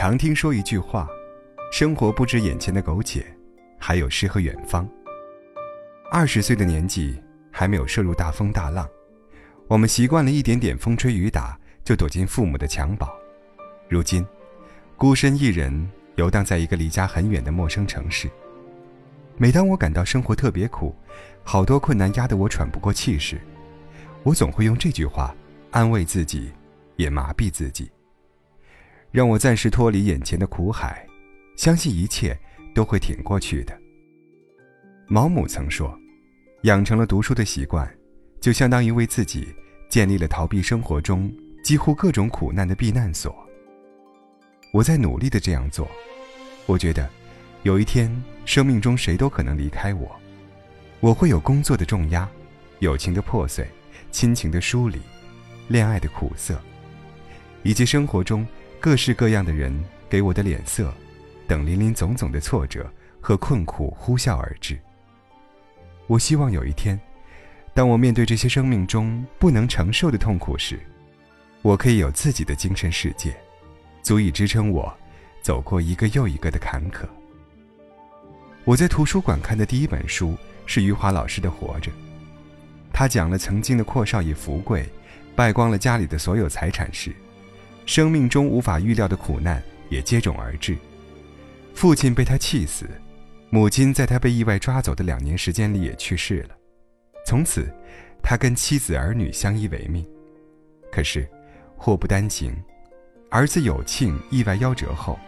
常听说一句话：生活不止眼前的苟且，还有诗和远方。二十岁的年纪还没有涉入大风大浪，我们习惯了一点点风吹雨打就躲进父母的襁褓。如今，孤身一人游荡在一个离家很远的陌生城市。每当我感到生活特别苦，好多困难压得我喘不过气时，我总会用这句话安慰自己，也麻痹自己。让我暂时脱离眼前的苦海，相信一切都会挺过去的。毛姆曾说：“养成了读书的习惯，就相当于为自己建立了逃避生活中几乎各种苦难的避难所。”我在努力的这样做。我觉得，有一天生命中谁都可能离开我，我会有工作的重压，友情的破碎，亲情的疏离，恋爱的苦涩，以及生活中。各式各样的人给我的脸色，等林林总总的挫折和困苦呼啸而至。我希望有一天，当我面对这些生命中不能承受的痛苦时，我可以有自己的精神世界，足以支撑我走过一个又一个的坎坷。我在图书馆看的第一本书是余华老师的《活着》，他讲了曾经的阔少爷福贵，败光了家里的所有财产时。生命中无法预料的苦难也接踵而至，父亲被他气死，母亲在他被意外抓走的两年时间里也去世了。从此，他跟妻子儿女相依为命。可是，祸不单行，儿子有庆意外夭折后，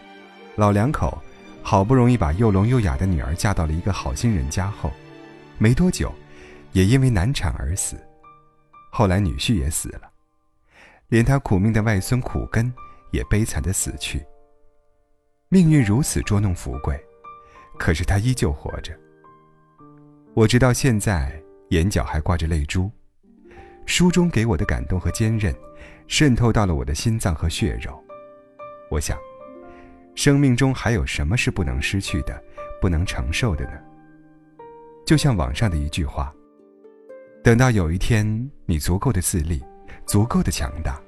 老两口好不容易把又聋又哑的女儿嫁到了一个好心人家后，没多久，也因为难产而死。后来女婿也死了。连他苦命的外孙苦根也悲惨的死去。命运如此捉弄福贵，可是他依旧活着。我直到现在眼角还挂着泪珠。书中给我的感动和坚韧，渗透到了我的心脏和血肉。我想，生命中还有什么是不能失去的，不能承受的呢？就像网上的一句话：等到有一天你足够的自立。足够的强大，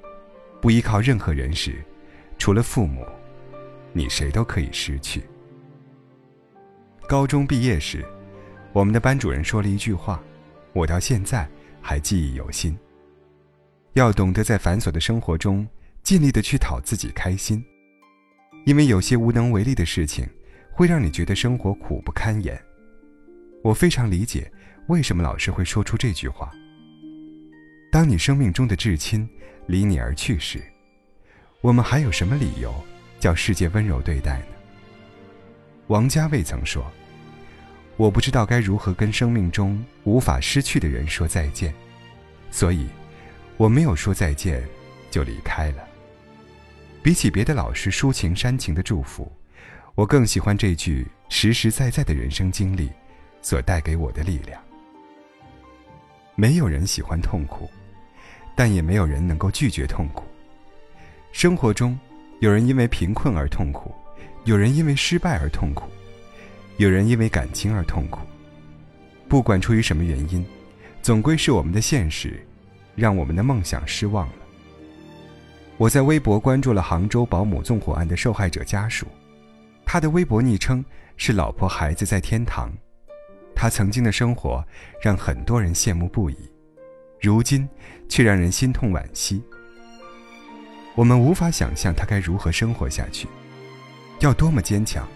不依靠任何人时，除了父母，你谁都可以失去。高中毕业时，我们的班主任说了一句话，我到现在还记忆犹新：要懂得在繁琐的生活中尽力的去讨自己开心，因为有些无能为力的事情，会让你觉得生活苦不堪言。我非常理解为什么老师会说出这句话。当你生命中的至亲离你而去时，我们还有什么理由叫世界温柔对待呢？王家卫曾说：“我不知道该如何跟生命中无法失去的人说再见，所以我没有说再见就离开了。”比起别的老师抒情煽情的祝福，我更喜欢这句实实在在的人生经历所带给我的力量。没有人喜欢痛苦。但也没有人能够拒绝痛苦。生活中，有人因为贫困而痛苦，有人因为失败而痛苦，有人因为感情而痛苦。不管出于什么原因，总归是我们的现实，让我们的梦想失望了。我在微博关注了杭州保姆纵火案的受害者家属，他的微博昵称是“老婆孩子在天堂”，他曾经的生活让很多人羡慕不已。如今，却让人心痛惋惜。我们无法想象他该如何生活下去，要多么坚强，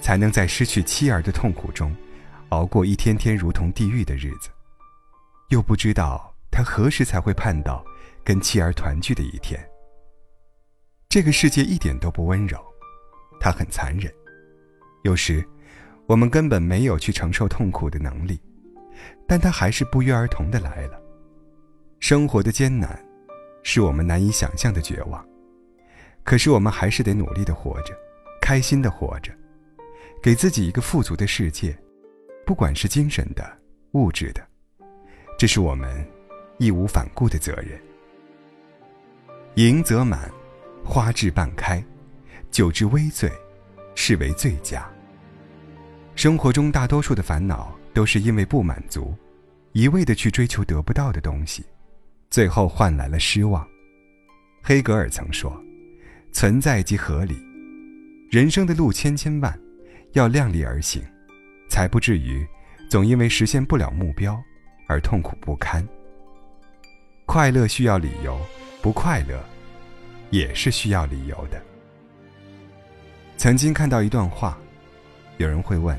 才能在失去妻儿的痛苦中，熬过一天天如同地狱的日子？又不知道他何时才会盼到跟妻儿团聚的一天。这个世界一点都不温柔，它很残忍。有时，我们根本没有去承受痛苦的能力，但它还是不约而同的来了。生活的艰难，是我们难以想象的绝望。可是我们还是得努力的活着，开心的活着，给自己一个富足的世界，不管是精神的、物质的，这是我们义无反顾的责任。盈则满，花至半开，酒至微醉，是为最佳。生活中大多数的烦恼，都是因为不满足，一味的去追求得不到的东西。最后换来了失望。黑格尔曾说：“存在即合理，人生的路千千万，要量力而行，才不至于总因为实现不了目标而痛苦不堪。快乐需要理由，不快乐也是需要理由的。曾经看到一段话，有人会问：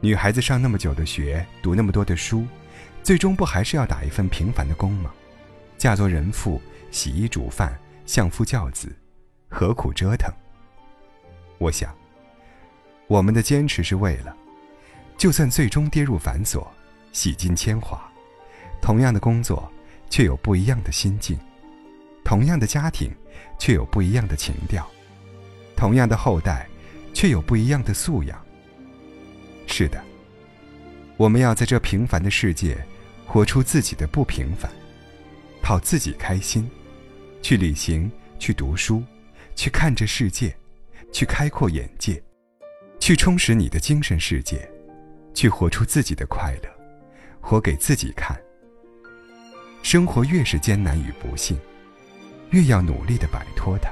女孩子上那么久的学，读那么多的书，最终不还是要打一份平凡的工吗？嫁作人妇，洗衣煮饭，相夫教子，何苦折腾？我想，我们的坚持是为了，就算最终跌入繁琐，洗尽铅华，同样的工作，却有不一样的心境；同样的家庭，却有不一样的情调；同样的后代，却有不一样的素养。是的，我们要在这平凡的世界，活出自己的不平凡。靠自己开心，去旅行，去读书，去看这世界，去开阔眼界，去充实你的精神世界，去活出自己的快乐，活给自己看。生活越是艰难与不幸，越要努力的摆脱它。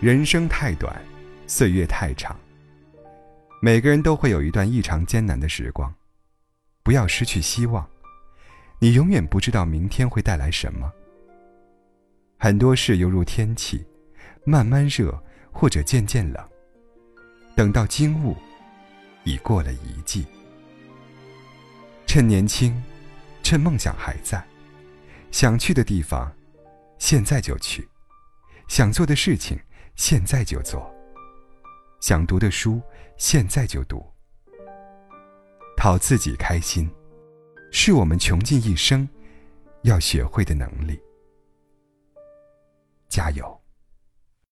人生太短，岁月太长，每个人都会有一段异常艰难的时光，不要失去希望。你永远不知道明天会带来什么。很多事犹如天气，慢慢热或者渐渐冷。等到惊悟，已过了一季。趁年轻，趁梦想还在，想去的地方，现在就去；想做的事情，现在就做；想读的书，现在就读。讨自己开心。是我们穷尽一生要学会的能力。加油！